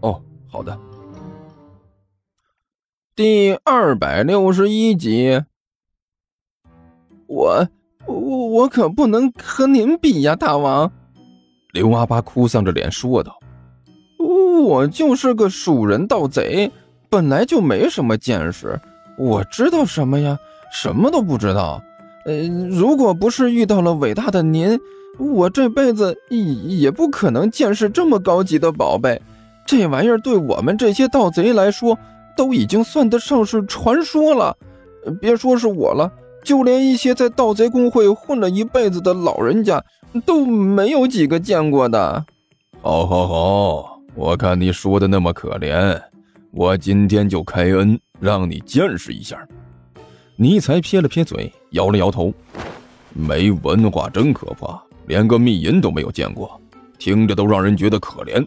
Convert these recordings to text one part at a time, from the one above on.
哦，好的。第二百六十一集，我我我可不能和您比呀，大王。刘阿八哭丧着脸说道：“我就是个蜀人盗贼，本来就没什么见识，我知道什么呀？什么都不知道。呃，如果不是遇到了伟大的您，我这辈子也也不可能见识这么高级的宝贝。这玩意儿对我们这些盗贼来说，都已经算得上是传说了。别说是我了，就连一些在盗贼工会混了一辈子的老人家。”都没有几个见过的。好，好，好，我看你说的那么可怜，我今天就开恩，让你见识一下。尼才撇了撇嘴，摇了摇头。没文化真可怕，连个秘银都没有见过，听着都让人觉得可怜。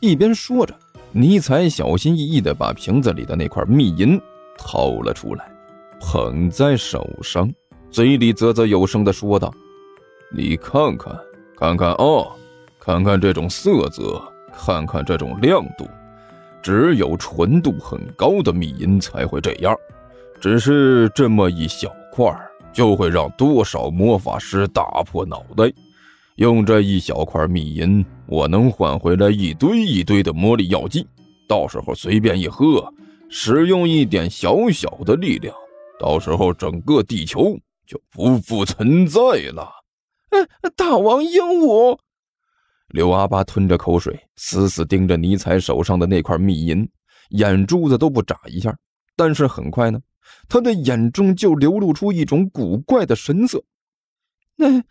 一边说着，尼采小心翼翼地把瓶子里的那块秘银掏了出来，捧在手上，嘴里啧啧有声地说道。你看看，看看啊，看看这种色泽，看看这种亮度，只有纯度很高的秘银才会这样。只是这么一小块，就会让多少魔法师打破脑袋。用这一小块秘银，我能换回来一堆一堆的魔力药剂，到时候随便一喝，使用一点小小的力量，到时候整个地球就不复存在了。大王英武！刘阿巴吞着口水，死死盯着尼采手上的那块秘银，眼珠子都不眨一下。但是很快呢，他的眼中就流露出一种古怪的神色。那、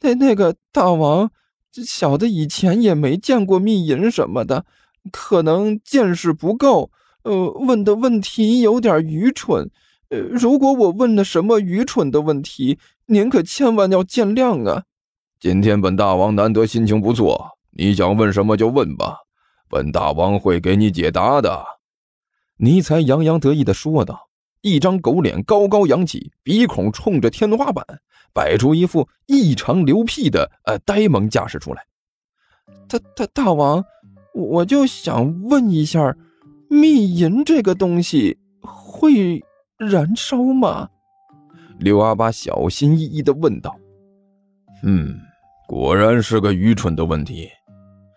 那、那个大王，小的以前也没见过密银什么的，可能见识不够，呃，问的问题有点愚蠢。呃，如果我问了什么愚蠢的问题，您可千万要见谅啊！今天本大王难得心情不错，你想问什么就问吧，本大王会给你解答的。”尼才洋洋得意地说道，一张狗脸高高扬起，鼻孔冲着天花板，摆出一副异常牛屁的呃呆萌架势出来。大大大王，我就想问一下，秘银这个东西会燃烧吗？刘阿八小心翼翼的问道。嗯。果然是个愚蠢的问题，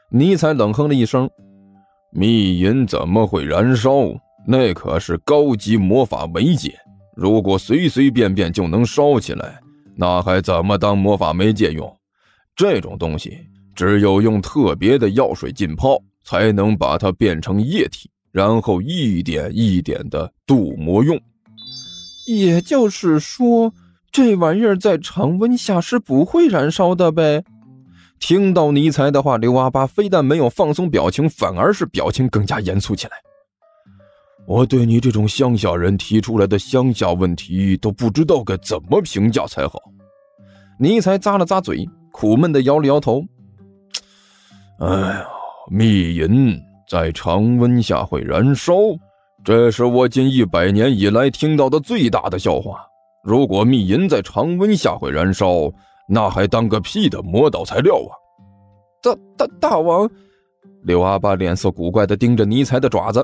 尼采冷哼了一声：“秘银怎么会燃烧？那可是高级魔法媒介，如果随随便便就能烧起来，那还怎么当魔法媒介用？这种东西只有用特别的药水浸泡，才能把它变成液体，然后一点一点的镀膜用。也就是说。”这玩意儿在常温下是不会燃烧的呗。听到尼采的话，刘阿八非但没有放松表情，反而是表情更加严肃起来。我对你这种乡下人提出来的乡下问题都不知道该怎么评价才好。尼才咂了咂嘴，苦闷的摇了摇头。哎呀，秘银在常温下会燃烧，这是我近一百年以来听到的最大的笑话。如果秘银在常温下会燃烧，那还当个屁的魔导材料啊！大大大王，刘阿八脸色古怪的盯着尼才的爪子。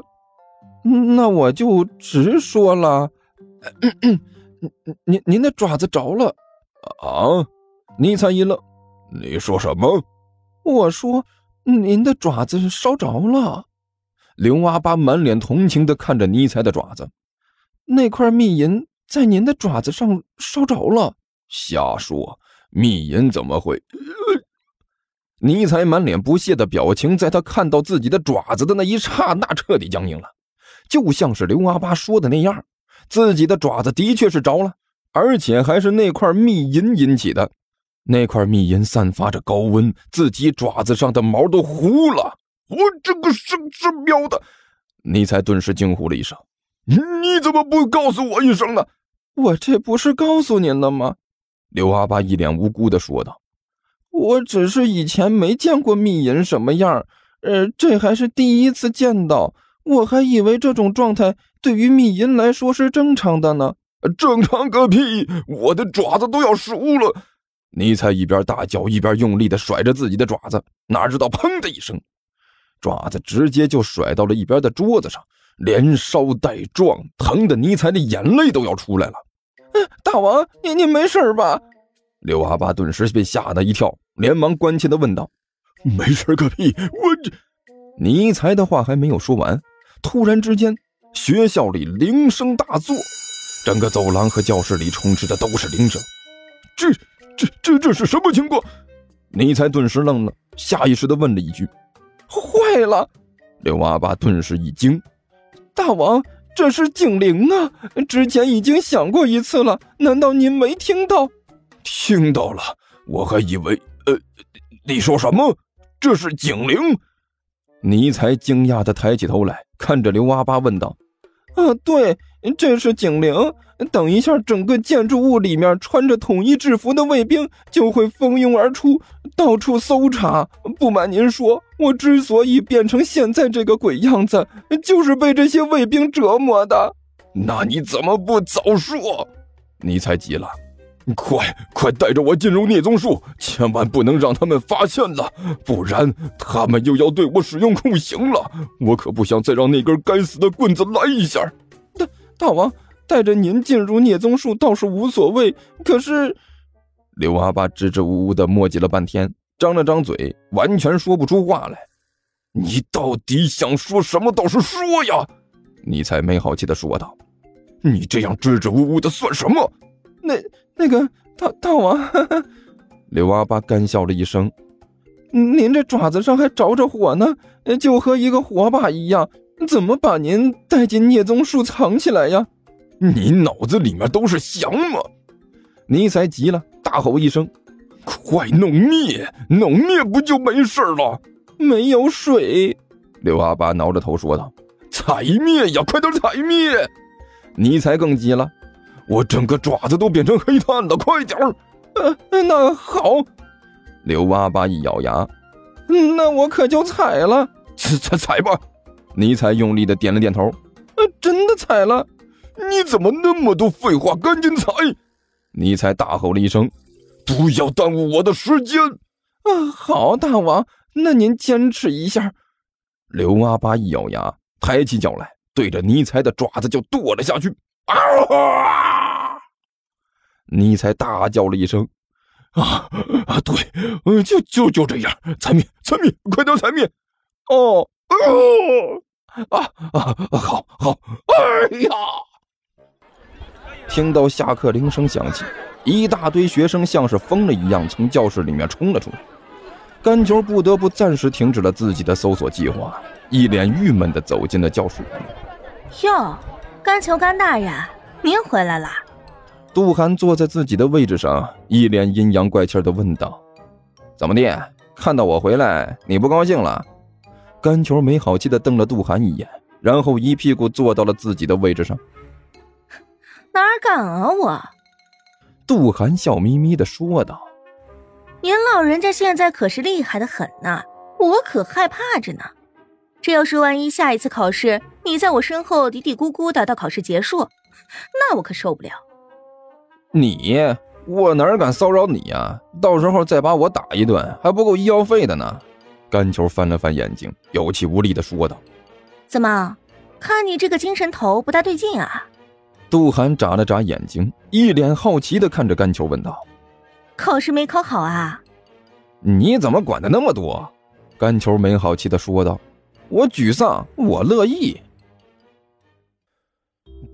那我就直说了，您您的爪子着了啊！尼采一愣，你说什么？我说您的爪子烧着了。刘阿八满脸同情的看着尼采的爪子，那块秘银。在您的爪子上烧着了！瞎说，秘银怎么会？尼采满脸不屑的表情，在他看到自己的爪子的那一刹那，彻底僵硬了，就像是刘阿八说的那样，自己的爪子的确是着了，而且还是那块秘银引起的。那块秘银散发着高温，自己爪子上的毛都糊了，我这个生是喵的！尼才顿时惊呼了一声：“你怎么不告诉我一声呢？”我这不是告诉您了吗？刘阿八一脸无辜的说道：“我只是以前没见过密银什么样，呃，这还是第一次见到。我还以为这种状态对于密银来说是正常的呢。正常个屁！我的爪子都要熟了！”尼才一边大叫一边用力的甩着自己的爪子，哪知道砰的一声，爪子直接就甩到了一边的桌子上，连烧带撞，疼的尼才的眼泪都要出来了。大王，您您没事吧？刘阿八顿时被吓得一跳，连忙关切的问道：“没事个屁！我这……”尼才的话还没有说完，突然之间，学校里铃声大作，整个走廊和教室里充斥的都是铃声。这、这、这、这是什么情况？尼才顿时愣了，下意识的问了一句：“坏了！”刘阿八顿时一惊：“大王！”这是警铃啊！之前已经响过一次了，难道您没听到？听到了，我还以为……呃，你说什么？这是警铃？尼才惊讶的抬起头来，看着刘阿八问道：“啊，对，这是警铃。等一下，整个建筑物里面穿着统一制服的卫兵就会蜂拥而出，到处搜查。不瞒您说。”我之所以变成现在这个鬼样子，就是被这些卫兵折磨的。那你怎么不早说？尼才急了，快快带着我进入聂宗术，千万不能让他们发现了，不然他们又要对我使用酷刑了。我可不想再让那根该死的棍子来一下。大大王带着您进入聂宗术倒是无所谓，可是……刘阿八支支吾吾的磨叽了半天。张了张嘴，完全说不出话来。你到底想说什么？倒是说呀！尼才没好气的说道：“你这样支支吾吾的算什么？”那那个大大王，刘阿八干笑了一声：“您这爪子上还着着火呢，就和一个火把一样，怎么把您带进聂宗树藏起来呀？你脑子里面都是翔吗？”尼才急了，大吼一声。快弄灭！弄灭不就没事了？没有水。刘阿八挠着头说道：“踩灭呀，快点踩灭！”尼才更急了，我整个爪子都变成黑炭了，快点儿！呃，那好。刘阿巴一咬牙：“那我可就踩了，踩踩踩吧！”尼采用力的点了点头：“呃，真的踩了。”你怎么那么多废话？赶紧踩！尼采大吼了一声。不要耽误我的时间！啊，好，大王，那您坚持一下。刘阿巴一咬牙，抬起脚来，对着尼采的爪子就剁了下去。啊！尼才大叫了一声：“啊啊，对，嗯，就就就这样，踩灭，踩灭，快点踩灭！”哦，啊啊啊，好好，哎呀！听到下课铃声响起。一大堆学生像是疯了一样从教室里面冲了出来，甘球不得不暂时停止了自己的搜索计划，一脸郁闷地走进了教室。哟，甘球甘大人，您回来了。杜涵坐在自己的位置上，一脸阴阳怪气的问道：“怎么的？看到我回来你不高兴了？”甘球没好气的瞪了杜涵一眼，然后一屁股坐到了自己的位置上。哪敢啊我！杜涵笑眯眯的说道：“您老人家现在可是厉害的很呐，我可害怕着呢。这要是万一下一次考试你在我身后嘀嘀咕咕的到考试结束，那我可受不了。你我哪敢骚扰你呀？到时候再把我打一顿还不够医药费的呢。”甘球翻了翻眼睛，有气无力的说道：“怎么，看你这个精神头不大对劲啊？”杜涵眨了眨眼睛，一脸好奇的看着甘球，问道：“考试没考好啊？”“你怎么管的那么多？”甘球没好气的说道：“我沮丧，我乐意。